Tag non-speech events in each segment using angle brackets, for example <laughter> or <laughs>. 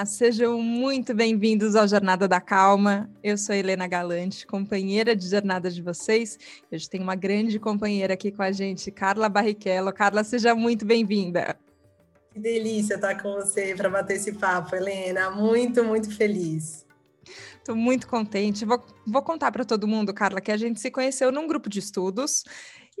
Olá, sejam muito bem-vindos ao Jornada da Calma. Eu sou Helena Galante, companheira de jornada de vocês. Hoje tem uma grande companheira aqui com a gente, Carla Barrichello. Carla, seja muito bem-vinda. Que delícia estar com você para bater esse papo, Helena. Muito, muito feliz. Estou muito contente. Vou, vou contar para todo mundo, Carla, que a gente se conheceu num grupo de estudos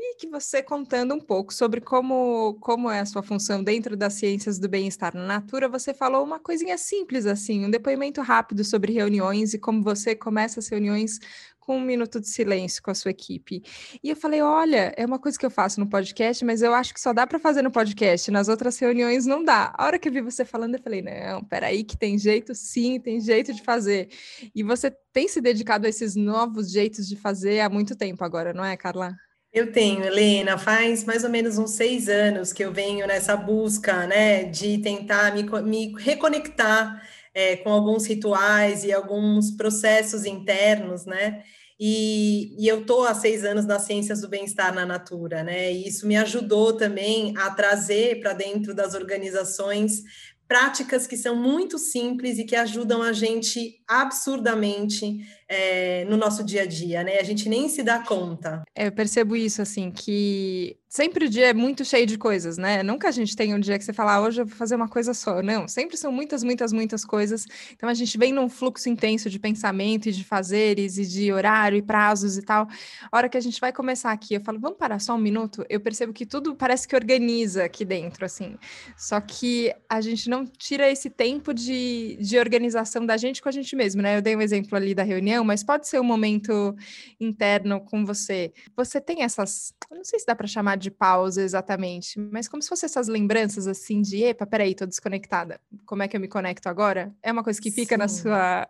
e que você contando um pouco sobre como, como é a sua função dentro das ciências do bem-estar na Natura, você falou uma coisinha simples assim, um depoimento rápido sobre reuniões e como você começa as reuniões com um minuto de silêncio com a sua equipe. E eu falei: olha, é uma coisa que eu faço no podcast, mas eu acho que só dá para fazer no podcast, nas outras reuniões não dá. A hora que eu vi você falando, eu falei: não, peraí, que tem jeito sim, tem jeito de fazer. E você tem se dedicado a esses novos jeitos de fazer há muito tempo agora, não é, Carla? Eu tenho, Helena, faz mais ou menos uns seis anos que eu venho nessa busca, né, de tentar me, me reconectar é, com alguns rituais e alguns processos internos, né, e, e eu estou há seis anos nas ciências do bem-estar na Natura, né, e isso me ajudou também a trazer para dentro das organizações práticas que são muito simples e que ajudam a gente absurdamente é, no nosso dia a dia, né? A gente nem se dá conta. É, eu percebo isso, assim, que sempre o dia é muito cheio de coisas, né? Nunca a gente tem um dia que você fala, ah, hoje eu vou fazer uma coisa só. Não, sempre são muitas, muitas, muitas coisas. Então a gente vem num fluxo intenso de pensamento e de fazeres e de horário e prazos e tal. A hora que a gente vai começar aqui, eu falo, vamos parar só um minuto? Eu percebo que tudo parece que organiza aqui dentro, assim. Só que a gente não tira esse tempo de, de organização da gente com a gente mesmo, né? Eu dei um exemplo ali da reunião mas pode ser um momento interno com você. Você tem essas, não sei se dá para chamar de pausa exatamente, mas como se fossem essas lembranças assim de, epa, peraí, tô desconectada. Como é que eu me conecto agora? É uma coisa que fica Sim. na sua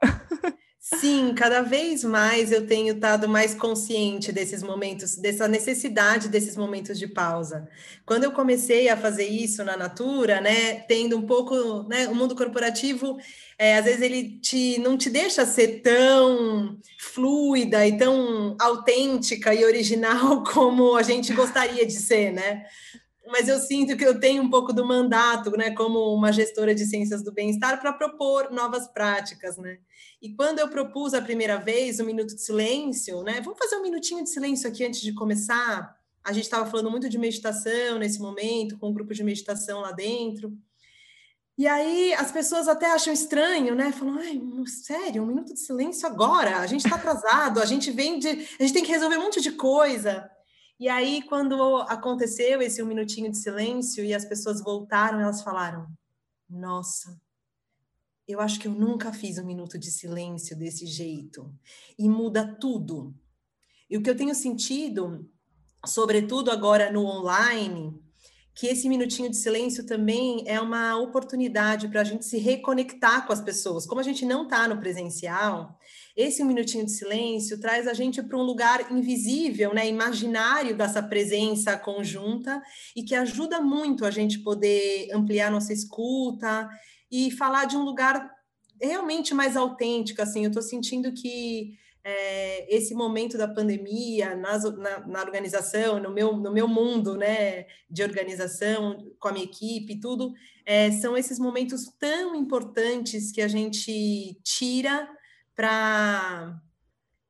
Sim, cada vez mais eu tenho estado mais consciente desses momentos, dessa necessidade desses momentos de pausa. Quando eu comecei a fazer isso na Natura, né, tendo um pouco, né, o mundo corporativo, é, às vezes ele te, não te deixa ser tão fluida e tão autêntica e original <laughs> como a gente gostaria de ser, né? mas eu sinto que eu tenho um pouco do mandato, né, como uma gestora de ciências do bem-estar, para propor novas práticas, né? E quando eu propus a primeira vez o um minuto de silêncio, né? Vamos fazer um minutinho de silêncio aqui antes de começar. A gente estava falando muito de meditação nesse momento, com um grupo de meditação lá dentro. E aí as pessoas até acham estranho, né? Falam, ai, sério, um minuto de silêncio agora? A gente está atrasado, a gente vem de. A gente tem que resolver um monte de coisa. E aí, quando aconteceu esse um minutinho de silêncio e as pessoas voltaram, elas falaram: Nossa, eu acho que eu nunca fiz um minuto de silêncio desse jeito. E muda tudo. E o que eu tenho sentido, sobretudo agora no online, que esse minutinho de silêncio também é uma oportunidade para a gente se reconectar com as pessoas. Como a gente não está no presencial, esse minutinho de silêncio traz a gente para um lugar invisível, né, imaginário dessa presença conjunta e que ajuda muito a gente poder ampliar nossa escuta e falar de um lugar realmente mais autêntico. Assim, eu estou sentindo que é, esse momento da pandemia nas, na, na, organização, no meu, no meu mundo né, de organização, com a minha equipe, tudo, é, são esses momentos tão importantes que a gente tira para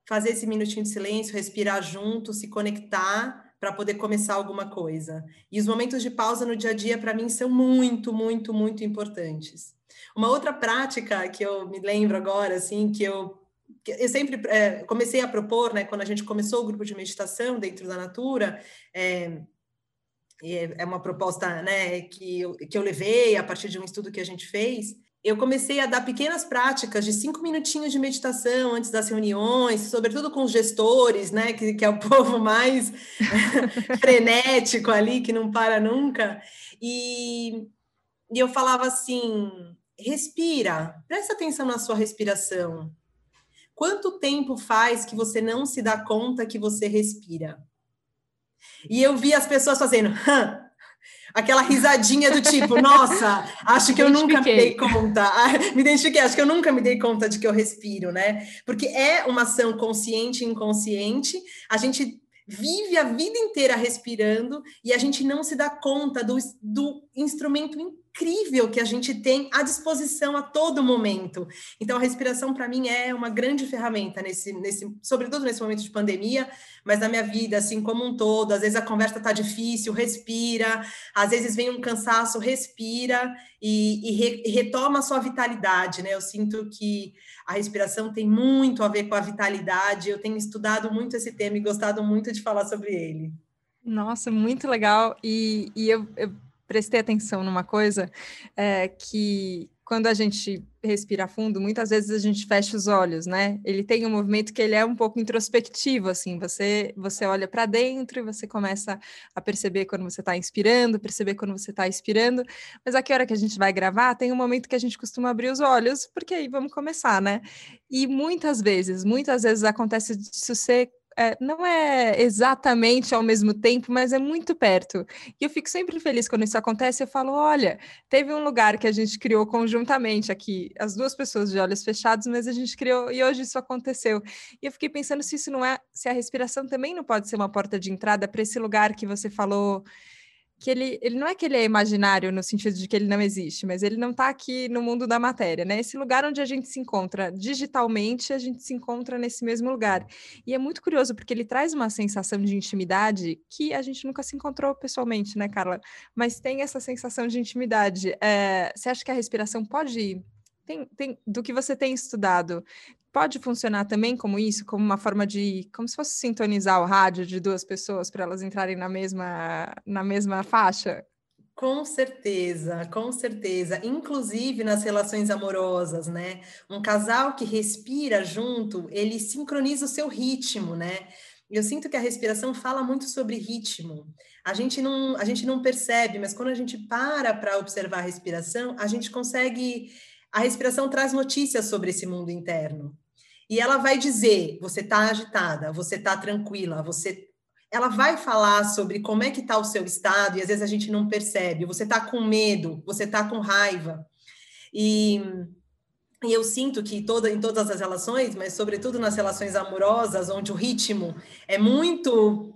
fazer esse minutinho de silêncio, respirar junto, se conectar para poder começar alguma coisa. E os momentos de pausa no dia a dia, para mim, são muito, muito, muito importantes. Uma outra prática que eu me lembro agora, assim, que eu, eu sempre é, comecei a propor, né, quando a gente começou o grupo de meditação dentro da Natura, é, é uma proposta né, que, eu, que eu levei a partir de um estudo que a gente fez, eu comecei a dar pequenas práticas de cinco minutinhos de meditação antes das reuniões, sobretudo com os gestores, né, que, que é o <laughs> povo mais <laughs> frenético ali, que não para nunca. E, e eu falava assim: respira, presta atenção na sua respiração. Quanto tempo faz que você não se dá conta que você respira? E eu vi as pessoas fazendo, Hã, aquela risadinha do tipo, <laughs> nossa, acho que eu nunca me dei conta, <laughs> me identifiquei, acho que eu nunca me dei conta de que eu respiro, né? Porque é uma ação consciente e inconsciente, a gente vive a vida inteira respirando e a gente não se dá conta do, do instrumento incrível que a gente tem à disposição a todo momento. Então, a respiração, para mim, é uma grande ferramenta, nesse, nesse, sobretudo nesse momento de pandemia, mas na minha vida, assim, como um todo. Às vezes a conversa está difícil, respira. Às vezes vem um cansaço, respira e, e, re, e retoma a sua vitalidade, né? Eu sinto que a respiração tem muito a ver com a vitalidade. Eu tenho estudado muito esse tema e gostado muito de falar sobre ele. Nossa, muito legal. E, e eu, eu prestei atenção numa coisa é, que quando a gente respira fundo, muitas vezes a gente fecha os olhos, né? Ele tem um movimento que ele é um pouco introspectivo, assim. Você você olha para dentro e você começa a perceber quando você está inspirando, perceber quando você está expirando. Mas aqui a hora que a gente vai gravar, tem um momento que a gente costuma abrir os olhos, porque aí vamos começar, né? E muitas vezes, muitas vezes acontece disso ser é, não é exatamente ao mesmo tempo, mas é muito perto. E eu fico sempre feliz quando isso acontece. Eu falo: olha, teve um lugar que a gente criou conjuntamente aqui, as duas pessoas de olhos fechados, mas a gente criou e hoje isso aconteceu. E eu fiquei pensando se isso não é, se a respiração também não pode ser uma porta de entrada para esse lugar que você falou que ele, ele não é que ele é imaginário no sentido de que ele não existe, mas ele não está aqui no mundo da matéria, né? Esse lugar onde a gente se encontra digitalmente, a gente se encontra nesse mesmo lugar. E é muito curioso porque ele traz uma sensação de intimidade que a gente nunca se encontrou pessoalmente, né, Carla? Mas tem essa sensação de intimidade. É, você acha que a respiração pode tem, tem, do que você tem estudado, pode funcionar também como isso, como uma forma de, como se fosse sintonizar o rádio de duas pessoas para elas entrarem na mesma, na mesma faixa? Com certeza, com certeza. Inclusive nas relações amorosas, né? Um casal que respira junto, ele sincroniza o seu ritmo, né? Eu sinto que a respiração fala muito sobre ritmo. A gente não, a gente não percebe, mas quando a gente para para observar a respiração, a gente consegue a respiração traz notícias sobre esse mundo interno. E ela vai dizer: você está agitada, você está tranquila, você. Ela vai falar sobre como é que está o seu estado, e às vezes a gente não percebe. Você está com medo, você está com raiva. E, e eu sinto que toda, em todas as relações, mas sobretudo nas relações amorosas, onde o ritmo é muito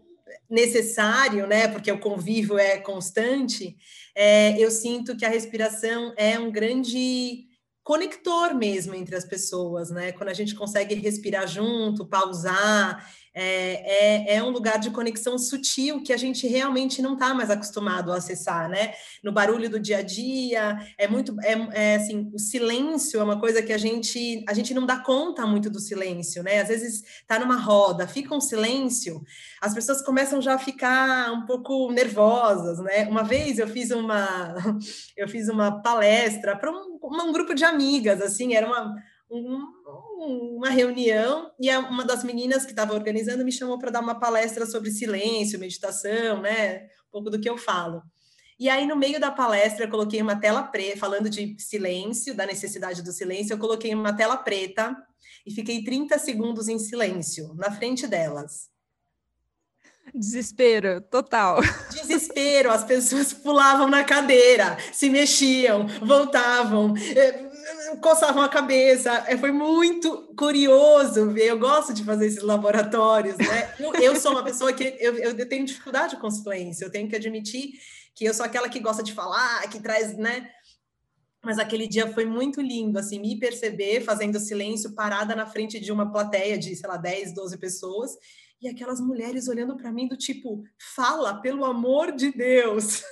necessário, né? Porque o convívio é constante, é, eu sinto que a respiração é um grande conector mesmo entre as pessoas, né? Quando a gente consegue respirar junto, pausar, é, é, é um lugar de conexão sutil que a gente realmente não está mais acostumado a acessar, né? No barulho do dia a dia, é muito, é, é, assim, o silêncio é uma coisa que a gente, a gente não dá conta muito do silêncio, né? Às vezes está numa roda, fica um silêncio, as pessoas começam já a ficar um pouco nervosas, né? Uma vez eu fiz uma, <laughs> eu fiz uma palestra para um um grupo de amigas, assim, era uma, um, uma reunião e uma das meninas que estava organizando me chamou para dar uma palestra sobre silêncio, meditação, né? Um pouco do que eu falo. E aí, no meio da palestra, eu coloquei uma tela preta, falando de silêncio, da necessidade do silêncio, eu coloquei uma tela preta e fiquei 30 segundos em silêncio, na frente delas. Desespero, total. Desespero, as pessoas pulavam na cadeira, se mexiam, voltavam, eh, coçavam a cabeça. É, foi muito curioso ver. Eu gosto de fazer esses laboratórios, né? Eu sou uma pessoa que eu, eu tenho dificuldade com silêncio, eu tenho que admitir que eu sou aquela que gosta de falar, que traz, né? Mas aquele dia foi muito lindo, assim, me perceber fazendo silêncio, parada na frente de uma plateia de, sei lá, 10, 12 pessoas, e aquelas mulheres olhando para mim do tipo, fala, pelo amor de Deus.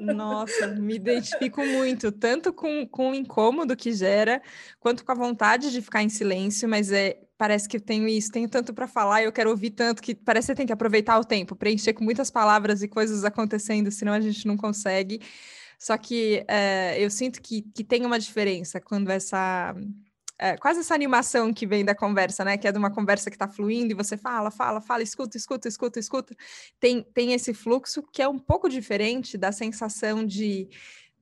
Nossa, me identifico muito, tanto com, com o incômodo que gera, quanto com a vontade de ficar em silêncio, mas é, parece que eu tenho isso, tenho tanto para falar, eu quero ouvir tanto que parece que tem que aproveitar o tempo, preencher com muitas palavras e coisas acontecendo, senão a gente não consegue. Só que é, eu sinto que, que tem uma diferença quando essa é, quase essa animação que vem da conversa, né? Que é de uma conversa que está fluindo e você fala, fala, fala, escuta, escuta, escuta, escuta. Tem, tem esse fluxo que é um pouco diferente da sensação de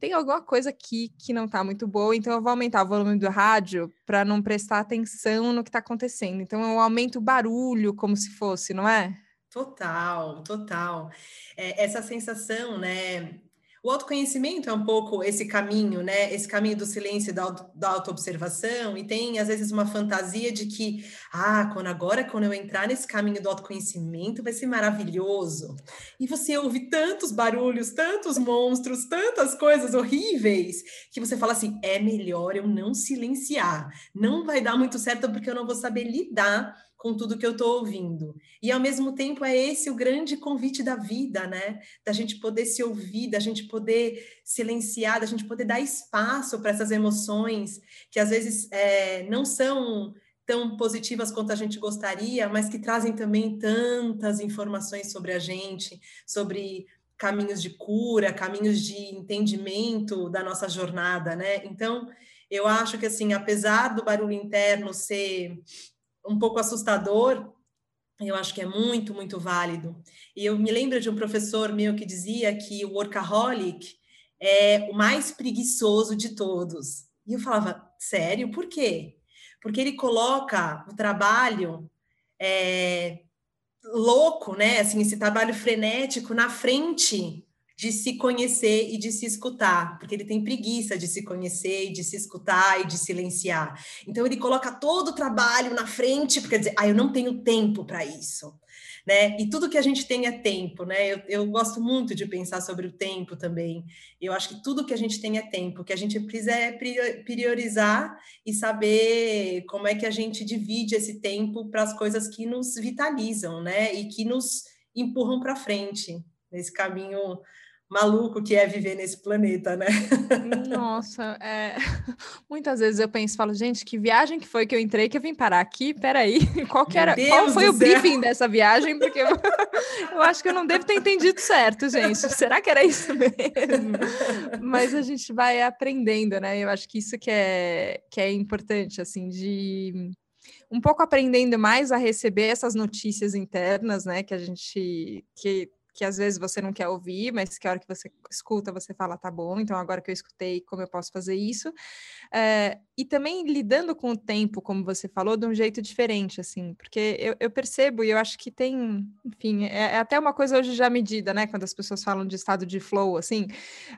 tem alguma coisa aqui que não está muito boa, então eu vou aumentar o volume do rádio para não prestar atenção no que está acontecendo. Então eu aumento o barulho como se fosse, não é? Total, total. É, essa sensação, né? O autoconhecimento é um pouco esse caminho, né? Esse caminho do silêncio e da, da autoobservação, e tem às vezes uma fantasia de que, ah, quando agora, quando eu entrar nesse caminho do autoconhecimento, vai ser maravilhoso. E você ouve tantos barulhos, tantos monstros, tantas coisas horríveis, que você fala assim: é melhor eu não silenciar, não vai dar muito certo porque eu não vou saber lidar com tudo que eu estou ouvindo. E ao mesmo tempo é esse o grande convite da vida, né? Da gente poder se ouvir, da gente poder silenciar, da gente poder dar espaço para essas emoções que às vezes é, não são tão positivas quanto a gente gostaria, mas que trazem também tantas informações sobre a gente, sobre caminhos de cura, caminhos de entendimento da nossa jornada, né? Então, eu acho que assim, apesar do barulho interno ser um pouco assustador, eu acho que é muito, muito válido. E eu me lembro de um professor meu que dizia que o workaholic é o mais preguiçoso de todos. E eu falava, sério? Por quê? Porque ele coloca o trabalho é, louco, né? Assim, esse trabalho frenético na frente de se conhecer e de se escutar, porque ele tem preguiça de se conhecer e de se escutar e de silenciar. Então ele coloca todo o trabalho na frente, porque dizer, ah, eu não tenho tempo para isso. Né? E tudo que a gente tem é tempo, né? Eu, eu, gosto muito de pensar sobre o tempo também. Eu acho que tudo que a gente tem é tempo. Que a gente precisa é priorizar e saber como é que a gente divide esse tempo para as coisas que nos vitalizam, né? E que nos empurram para frente nesse caminho maluco que é viver nesse planeta, né? Nossa, é... <laughs> muitas vezes eu penso, falo, gente, que viagem que foi que eu entrei que eu vim parar aqui? Peraí, <laughs> qual que era, qual foi o briefing dessa viagem? Porque eu... <laughs> eu, acho que eu não devo ter entendido certo, gente. Será que era isso mesmo? Mas a gente vai aprendendo, né? Eu acho que isso que é, que é importante, assim, de um pouco aprendendo mais a receber essas notícias internas, né? Que a gente que que às vezes você não quer ouvir, mas que a hora que você escuta, você fala, tá bom, então agora que eu escutei, como eu posso fazer isso? É, e também lidando com o tempo, como você falou, de um jeito diferente, assim, porque eu, eu percebo e eu acho que tem, enfim, é, é, até uma coisa hoje já medida, né, quando as pessoas falam de estado de flow, assim,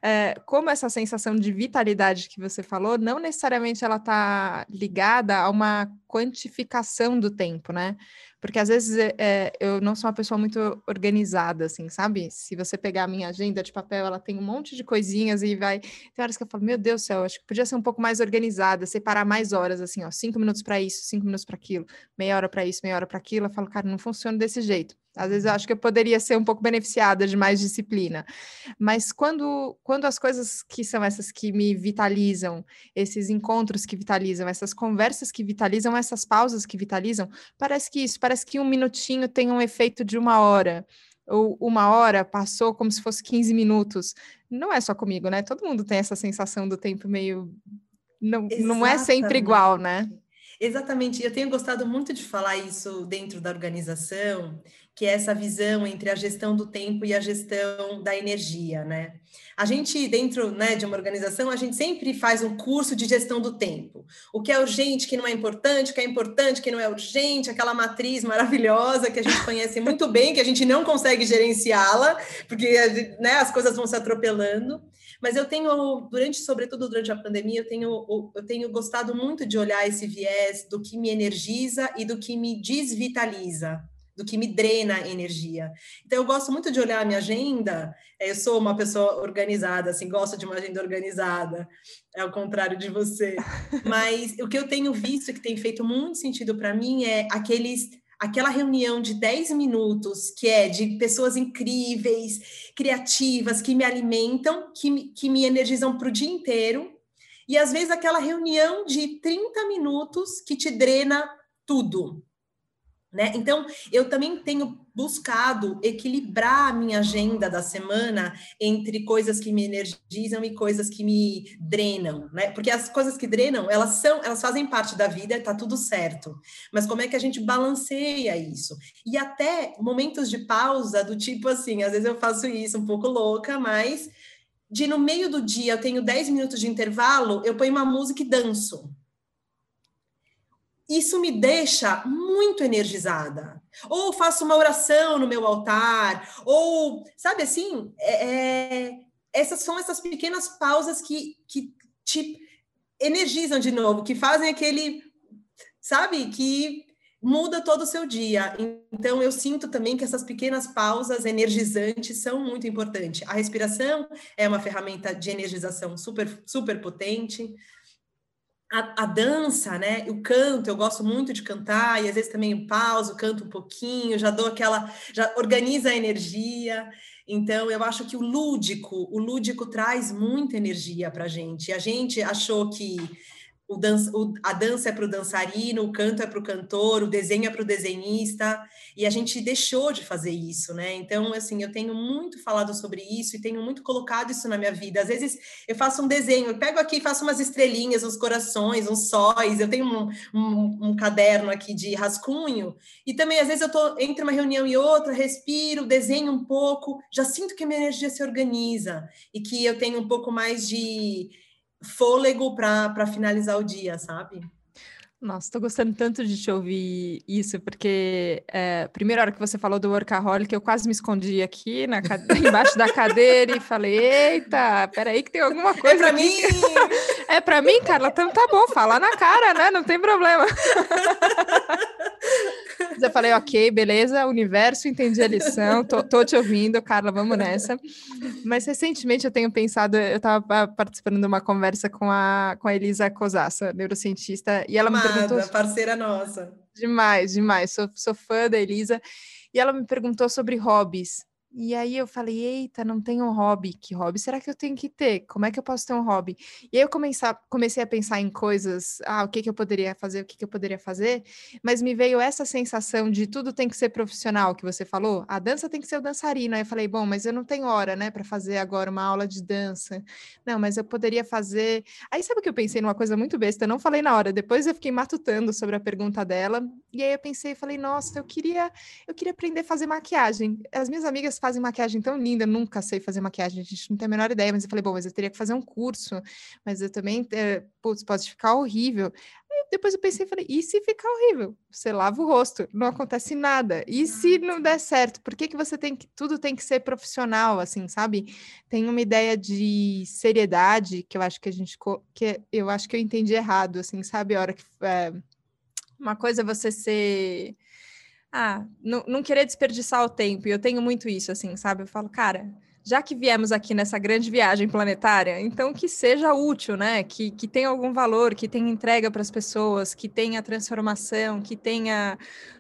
é, como essa sensação de vitalidade que você falou, não necessariamente ela tá ligada a uma quantificação do tempo, né? Porque às vezes é, eu não sou uma pessoa muito organizada, assim, sabe? Se você pegar a minha agenda de papel, ela tem um monte de coisinhas e vai. Tem horas que eu falo, meu Deus do céu, acho que podia ser um pouco mais organizada, separar mais horas, assim, ó, cinco minutos para isso, cinco minutos para aquilo, meia hora para isso, meia hora para aquilo. Eu falo, cara, não funciona desse jeito. Às vezes eu acho que eu poderia ser um pouco beneficiada de mais disciplina. Mas quando, quando as coisas que são essas que me vitalizam, esses encontros que vitalizam, essas conversas que vitalizam, essas pausas que vitalizam, parece que isso, parece que um minutinho tem um efeito de uma hora. Ou uma hora passou como se fosse 15 minutos. Não é só comigo, né? Todo mundo tem essa sensação do tempo meio. Não, não é sempre igual, né? Exatamente, eu tenho gostado muito de falar isso dentro da organização, que é essa visão entre a gestão do tempo e a gestão da energia, né? A gente, dentro né, de uma organização, a gente sempre faz um curso de gestão do tempo. O que é urgente, que não é importante, o que é importante, que não é urgente, aquela matriz maravilhosa que a gente conhece muito bem, que a gente não consegue gerenciá-la, porque né, as coisas vão se atropelando. Mas eu tenho, durante, sobretudo durante a pandemia, eu tenho, eu tenho gostado muito de olhar esse viés do que me energiza e do que me desvitaliza do que me drena energia. Então, eu gosto muito de olhar a minha agenda. É, eu sou uma pessoa organizada, assim, gosto de uma agenda organizada, é ao contrário de você. <laughs> Mas o que eu tenho visto que tem feito muito sentido para mim é aqueles aquela reunião de 10 minutos, que é de pessoas incríveis, criativas, que me alimentam, que me, que me energizam para o dia inteiro, e às vezes aquela reunião de 30 minutos que te drena tudo. Né? Então, eu também tenho buscado equilibrar a minha agenda da semana entre coisas que me energizam e coisas que me drenam, né? Porque as coisas que drenam, elas são, elas fazem parte da vida, tá tudo certo. Mas como é que a gente balanceia isso? E até momentos de pausa do tipo assim, às vezes eu faço isso um pouco louca, mas de no meio do dia eu tenho 10 minutos de intervalo, eu ponho uma música e danço isso me deixa muito energizada. Ou faço uma oração no meu altar, ou, sabe assim, é, é, essas são essas pequenas pausas que, que te energizam de novo, que fazem aquele, sabe, que muda todo o seu dia. Então, eu sinto também que essas pequenas pausas energizantes são muito importantes. A respiração é uma ferramenta de energização super, super potente. A, a, dança, né? O canto, eu gosto muito de cantar, e às vezes também pauso, canto um pouquinho, já dou aquela, já organiza a energia. Então, eu acho que o lúdico, o lúdico traz muita energia para a gente. A gente achou que o dança, o, a dança é para o dançarino, o canto é para o cantor, o desenho é para o desenhista, e a gente deixou de fazer isso, né? Então, assim, eu tenho muito falado sobre isso e tenho muito colocado isso na minha vida. Às vezes eu faço um desenho, eu pego aqui, faço umas estrelinhas, uns corações, uns sóis, eu tenho um, um, um caderno aqui de rascunho, e também às vezes eu tô entre uma reunião e outra, respiro, desenho um pouco, já sinto que a minha energia se organiza e que eu tenho um pouco mais de fôlego para finalizar o dia, sabe? Nossa, estou gostando tanto de te ouvir isso, porque é, primeira hora que você falou do workaholic, eu quase me escondi aqui na, <laughs> embaixo da cadeira e falei, eita, peraí que tem alguma é coisa <laughs> É para mim! é para mim, Carla? Então tá bom, fala na cara, né? Não tem problema. <laughs> eu falei, ok, beleza, universo, entendi a lição, tô, tô, te ouvindo, Carla, vamos nessa. Mas recentemente eu tenho pensado, eu estava participando de uma conversa com a, com a Elisa Cosassa, neurocientista, e ela me perguntou... parceira nossa. Demais, demais, sou, sou fã da Elisa, e ela me perguntou sobre hobbies. E aí eu falei, eita, não tenho hobby. Que hobby será que eu tenho que ter? Como é que eu posso ter um hobby? E aí eu comecei a, comecei a pensar em coisas, ah, o que, que eu poderia fazer, o que, que eu poderia fazer, mas me veio essa sensação de tudo tem que ser profissional, que você falou. A dança tem que ser o dançarino. Aí eu falei, bom, mas eu não tenho hora, né, para fazer agora uma aula de dança. Não, mas eu poderia fazer. Aí sabe o que eu pensei numa coisa muito besta? Eu não falei na hora, depois eu fiquei matutando sobre a pergunta dela, e aí eu pensei, falei, nossa, eu queria, eu queria aprender a fazer maquiagem. As minhas amigas fazem maquiagem tão linda, eu nunca sei fazer maquiagem, a gente não tem a menor ideia, mas eu falei, bom, mas eu teria que fazer um curso, mas eu também, é, putz, pode ficar horrível. Aí depois eu pensei, falei, e se ficar horrível? Você lava o rosto, não acontece nada. E se não der certo, por que que você tem que, tudo tem que ser profissional, assim, sabe? Tem uma ideia de seriedade que eu acho que a gente, que eu acho que eu entendi errado, assim, sabe? A hora que, é, uma coisa é você ser ah, não, não querer desperdiçar o tempo. E eu tenho muito isso, assim, sabe? Eu falo, cara, já que viemos aqui nessa grande viagem planetária, então que seja útil, né? Que, que tenha algum valor, que tenha entrega para as pessoas, que tenha transformação, que tenha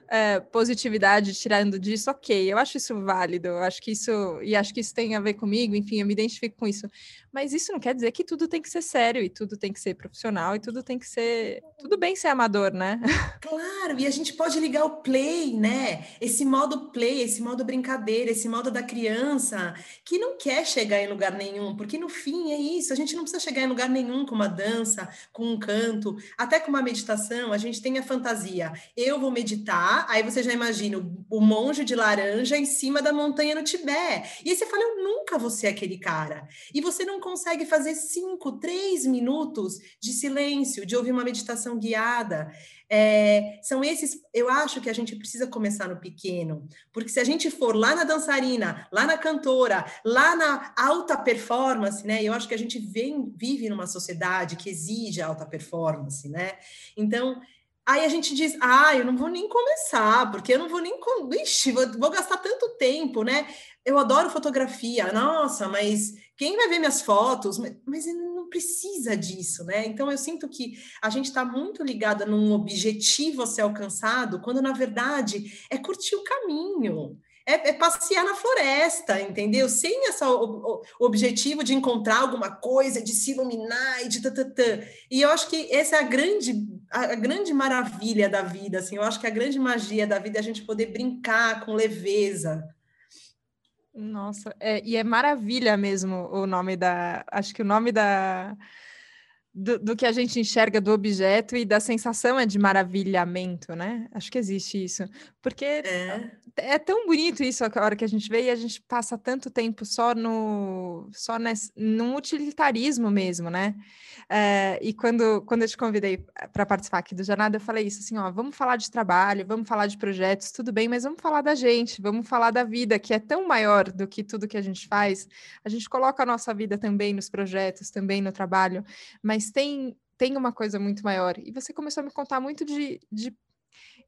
é, positividade tirando disso, ok, eu acho isso válido, eu acho que isso, e acho que isso tem a ver comigo, enfim, eu me identifico com isso. Mas isso não quer dizer que tudo tem que ser sério, e tudo tem que ser profissional, e tudo tem que ser. Tudo bem ser amador, né? Claro, e a gente pode ligar o play, né? Esse modo play, esse modo brincadeira, esse modo da criança, que não quer chegar em lugar nenhum, porque no fim é isso, a gente não precisa chegar em lugar nenhum com uma dança, com um canto, até com uma meditação, a gente tem a fantasia. Eu vou meditar aí você já imagina o, monge de laranja em cima da montanha no Tibete. E aí você fala, eu nunca vou ser aquele cara. E você não consegue fazer cinco, três minutos de silêncio, de ouvir uma meditação guiada. É, são esses, eu acho que a gente precisa começar no pequeno, porque se a gente for lá na dançarina, lá na cantora, lá na alta performance, né? Eu acho que a gente vem, vive numa sociedade que exige alta performance, né? Então, Aí a gente diz, ah, eu não vou nem começar, porque eu não vou nem. Ixi, vou, vou gastar tanto tempo, né? Eu adoro fotografia, nossa, mas quem vai ver minhas fotos? Mas, não precisa disso, né? Então eu sinto que a gente está muito ligada num objetivo a ser alcançado, quando na verdade é curtir o caminho é, é, passear na floresta, entendeu? Sem esse objetivo de encontrar alguma coisa, de se iluminar e de tatatã. E eu acho que essa é a grande, a grande maravilha da vida, assim. Eu acho que a grande magia da vida é a gente poder brincar com leveza. Nossa, é, e é maravilha mesmo o nome da. Acho que o nome da do, do, que a gente enxerga do objeto e da sensação é de maravilhamento, né? Acho que existe isso. Porque é, é tão bonito isso a hora que a gente vê e a gente passa tanto tempo só no só nesse, num utilitarismo mesmo, né? É, e quando, quando eu te convidei para participar aqui do Jornada, eu falei isso assim: ó, vamos falar de trabalho, vamos falar de projetos, tudo bem, mas vamos falar da gente, vamos falar da vida, que é tão maior do que tudo que a gente faz. A gente coloca a nossa vida também nos projetos, também no trabalho, mas tem, tem uma coisa muito maior. E você começou a me contar muito de, de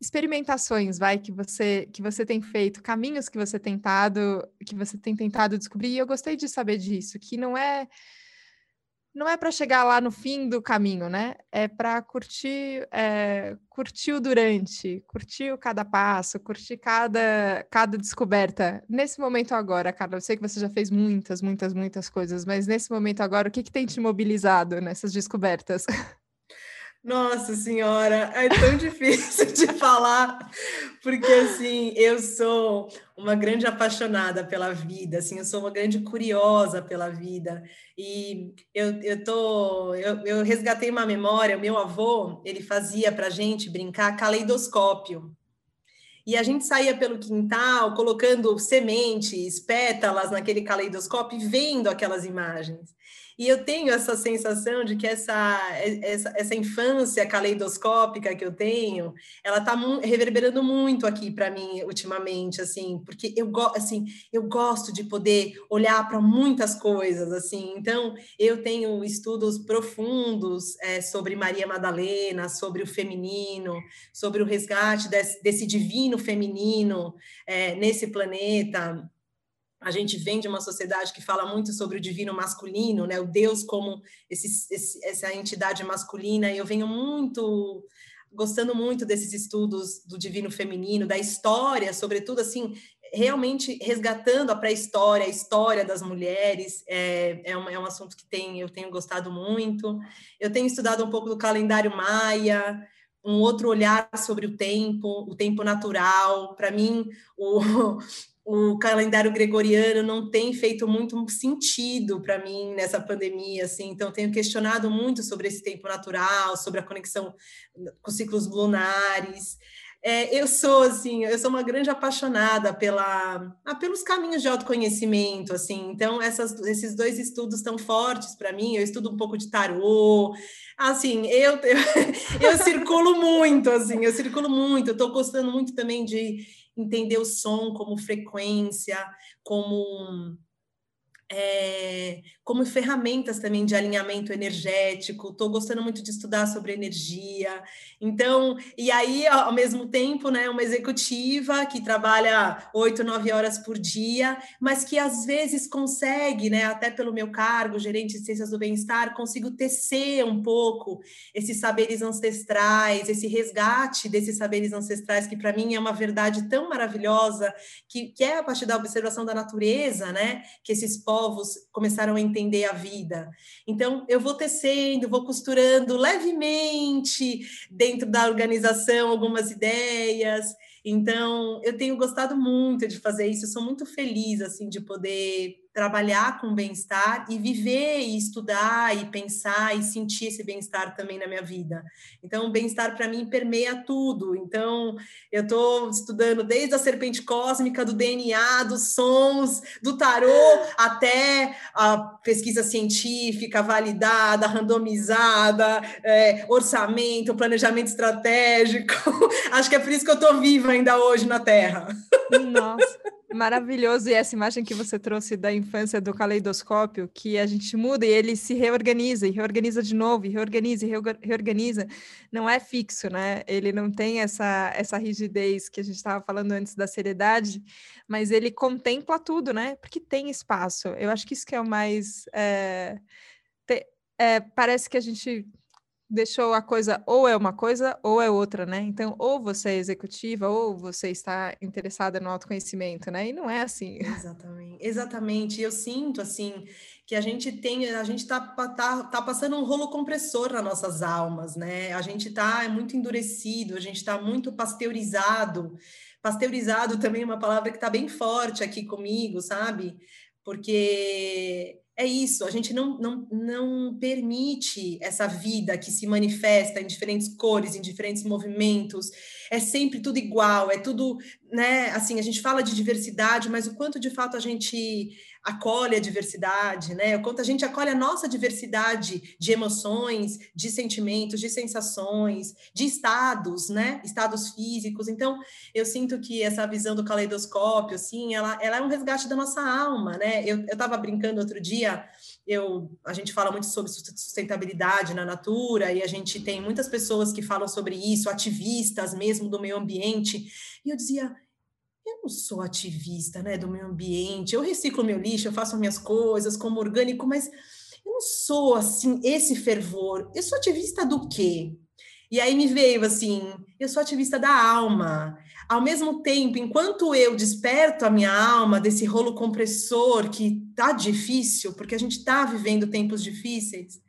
experimentações, vai, que você que você tem feito, caminhos que você tentado, que você tem tentado descobrir. E eu gostei de saber disso, que não é não é para chegar lá no fim do caminho, né? É para curtir, é, curtir o durante, curtir cada passo, curtir cada, cada descoberta. Nesse momento agora, Carla, eu sei que você já fez muitas, muitas, muitas coisas, mas nesse momento agora, o que, que tem te mobilizado nessas descobertas? <laughs> Nossa senhora, é tão difícil de falar, porque assim, eu sou uma grande apaixonada pela vida, assim, eu sou uma grande curiosa pela vida. E eu, eu tô, eu, eu resgatei uma memória, o meu avô, ele fazia pra gente brincar caleidoscópio. E a gente saía pelo quintal colocando sementes, pétalas naquele caleidoscópio e vendo aquelas imagens. E eu tenho essa sensação de que essa, essa, essa infância caleidoscópica que eu tenho, ela está reverberando muito aqui para mim ultimamente, assim, porque eu, assim, eu gosto de poder olhar para muitas coisas, assim. Então, eu tenho estudos profundos é, sobre Maria Madalena, sobre o feminino, sobre o resgate desse, desse divino feminino é, nesse planeta a gente vem de uma sociedade que fala muito sobre o divino masculino, né? O Deus como esse, esse, essa entidade masculina. E eu venho muito gostando muito desses estudos do divino feminino, da história, sobretudo assim, realmente resgatando a pré-história, a história das mulheres. É, é, um, é um assunto que tem, eu tenho gostado muito. Eu tenho estudado um pouco do calendário maia um outro olhar sobre o tempo, o tempo natural. Para mim, o, o calendário gregoriano não tem feito muito sentido para mim nessa pandemia, assim, então tenho questionado muito sobre esse tempo natural, sobre a conexão com ciclos lunares. É, eu sou assim, eu sou uma grande apaixonada pela, ah, pelos caminhos de autoconhecimento, assim. Então essas, esses dois estudos estão fortes para mim. Eu estudo um pouco de tarô, assim. Eu eu, <laughs> eu circulo muito, assim. Eu circulo muito. Eu estou gostando muito também de entender o som como frequência, como é, como ferramentas também de alinhamento energético. Estou gostando muito de estudar sobre energia. Então, e aí, ao mesmo tempo, né, uma executiva que trabalha oito, nove horas por dia, mas que às vezes consegue, né, até pelo meu cargo, gerente de ciências do bem-estar, consigo tecer um pouco esses saberes ancestrais, esse resgate desses saberes ancestrais, que para mim é uma verdade tão maravilhosa, que, que é a partir da observação da natureza, né, que esses povos começaram a entender a vida. Então, eu vou tecendo, vou costurando levemente dentro da organização algumas ideias. Então, eu tenho gostado muito de fazer isso, eu sou muito feliz assim de poder trabalhar com bem-estar e viver e estudar e pensar e sentir esse bem-estar também na minha vida. Então, o bem-estar para mim permeia tudo. Então, eu estou estudando desde a serpente cósmica, do DNA, dos sons, do tarô, até a pesquisa científica validada, randomizada, é, orçamento, planejamento estratégico. <laughs> Acho que é por isso que eu estou viva ainda hoje na Terra. Nossa. Maravilhoso. E essa imagem que você trouxe da infância do caleidoscópio, que a gente muda e ele se reorganiza, e reorganiza de novo, e reorganiza, e reorganiza, não é fixo, né? Ele não tem essa, essa rigidez que a gente estava falando antes da seriedade, mas ele contempla tudo, né? Porque tem espaço. Eu acho que isso que é o mais. É, te, é, parece que a gente deixou a coisa ou é uma coisa ou é outra, né? Então, ou você é executiva ou você está interessada no autoconhecimento, né? E não é assim. Exatamente. Exatamente. Eu sinto assim que a gente tem, a gente tá, tá, tá passando um rolo compressor nas nossas almas, né? A gente tá é muito endurecido, a gente tá muito pasteurizado. Pasteurizado também é uma palavra que está bem forte aqui comigo, sabe? Porque é isso, a gente não, não, não permite essa vida que se manifesta em diferentes cores, em diferentes movimentos, é sempre tudo igual, é tudo, né? Assim, a gente fala de diversidade, mas o quanto de fato a gente acolhe a diversidade, né? O quanto a gente acolhe a nossa diversidade de emoções, de sentimentos, de sensações, de estados, né? Estados físicos. Então, eu sinto que essa visão do caleidoscópio, assim, ela, ela é um resgate da nossa alma, né? Eu estava brincando outro dia, eu, a gente fala muito sobre sustentabilidade na natura e a gente tem muitas pessoas que falam sobre isso, ativistas mesmo do meio ambiente, e eu dizia, eu não sou ativista, né, do meio ambiente. Eu reciclo meu lixo, eu faço minhas coisas como orgânico, mas eu não sou assim esse fervor. Eu sou ativista do quê? E aí me veio assim, eu sou ativista da alma. Ao mesmo tempo, enquanto eu desperto a minha alma desse rolo compressor que tá difícil, porque a gente tá vivendo tempos difíceis,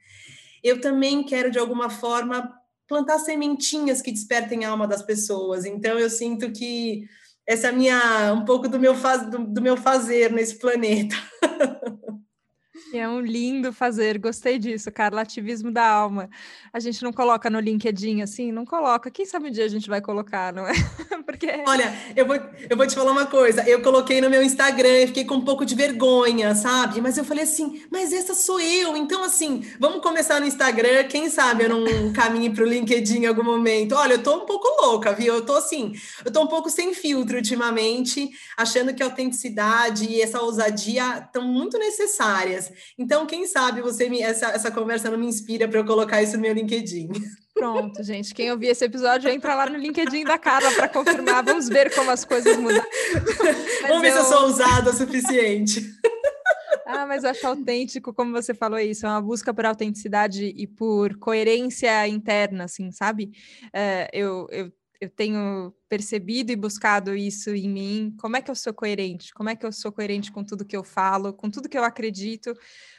eu também quero de alguma forma plantar sementinhas que despertem a alma das pessoas. Então eu sinto que essa é minha um pouco do meu faz, do, do meu fazer nesse planeta. <laughs> É um lindo fazer, gostei disso, Carla, ativismo da alma. A gente não coloca no LinkedIn assim? Não coloca. Quem sabe um dia a gente vai colocar, não é? <laughs> Porque... Olha, eu vou, eu vou te falar uma coisa. Eu coloquei no meu Instagram e fiquei com um pouco de vergonha, sabe? Mas eu falei assim, mas essa sou eu. Então, assim, vamos começar no Instagram. Quem sabe eu não <laughs> caminhe para o LinkedIn em algum momento. Olha, eu tô um pouco louca, viu? Eu tô assim, eu tô um pouco sem filtro ultimamente, achando que a autenticidade e essa ousadia estão muito necessárias. Então, quem sabe você me, essa, essa conversa não me inspira para eu colocar isso no meu LinkedIn. <laughs> Pronto, gente. Quem ouvir esse episódio, entra lá no LinkedIn da Carla para confirmar. Vamos ver como as coisas mudam. Vamos ver eu... se eu sou ousada o suficiente. <laughs> Ah, mas eu acho autêntico, como você falou isso, é uma busca por autenticidade e por coerência interna, assim, sabe? É, eu, eu eu tenho percebido e buscado isso em mim. Como é que eu sou coerente? Como é que eu sou coerente com tudo que eu falo, com tudo que eu acredito,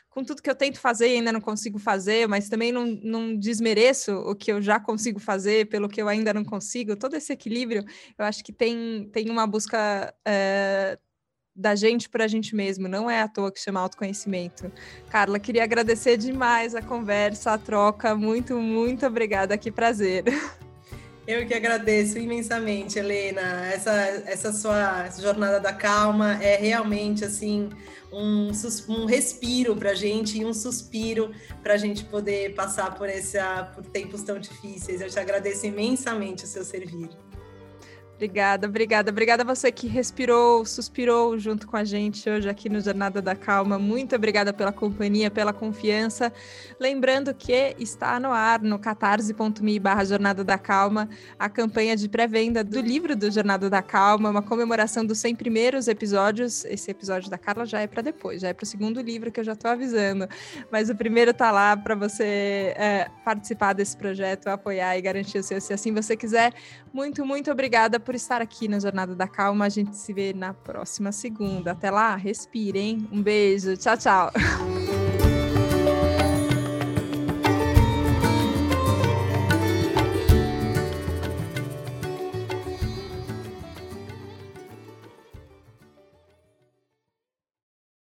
com tudo que eu tento fazer e ainda não consigo fazer, mas também não, não desmereço o que eu já consigo fazer pelo que eu ainda não consigo. Todo esse equilíbrio, eu acho que tem, tem uma busca. É, da gente para a gente mesmo, não é à toa que chama autoconhecimento. Carla, queria agradecer demais a conversa, a troca. Muito, muito obrigada, que prazer. <laughs> Eu que agradeço imensamente, Helena. Essa, essa sua jornada da calma é realmente assim um, um respiro para a gente e um suspiro para a gente poder passar por, essa, por tempos tão difíceis. Eu te agradeço imensamente o seu servir. Obrigada, obrigada. Obrigada a você que respirou, suspirou junto com a gente hoje aqui no Jornada da Calma. Muito obrigada pela companhia, pela confiança. Lembrando que está no ar no catarse.me barra Jornada da Calma a campanha de pré-venda do livro do Jornada da Calma, uma comemoração dos 100 primeiros episódios. Esse episódio da Carla já é para depois, já é para o segundo livro que eu já estou avisando. Mas o primeiro está lá para você é, participar desse projeto, apoiar e garantir o seu, se assim você quiser. Muito, muito obrigada por estar aqui na Jornada da Calma. A gente se vê na próxima segunda. Até lá, respirem. Um beijo. Tchau, tchau.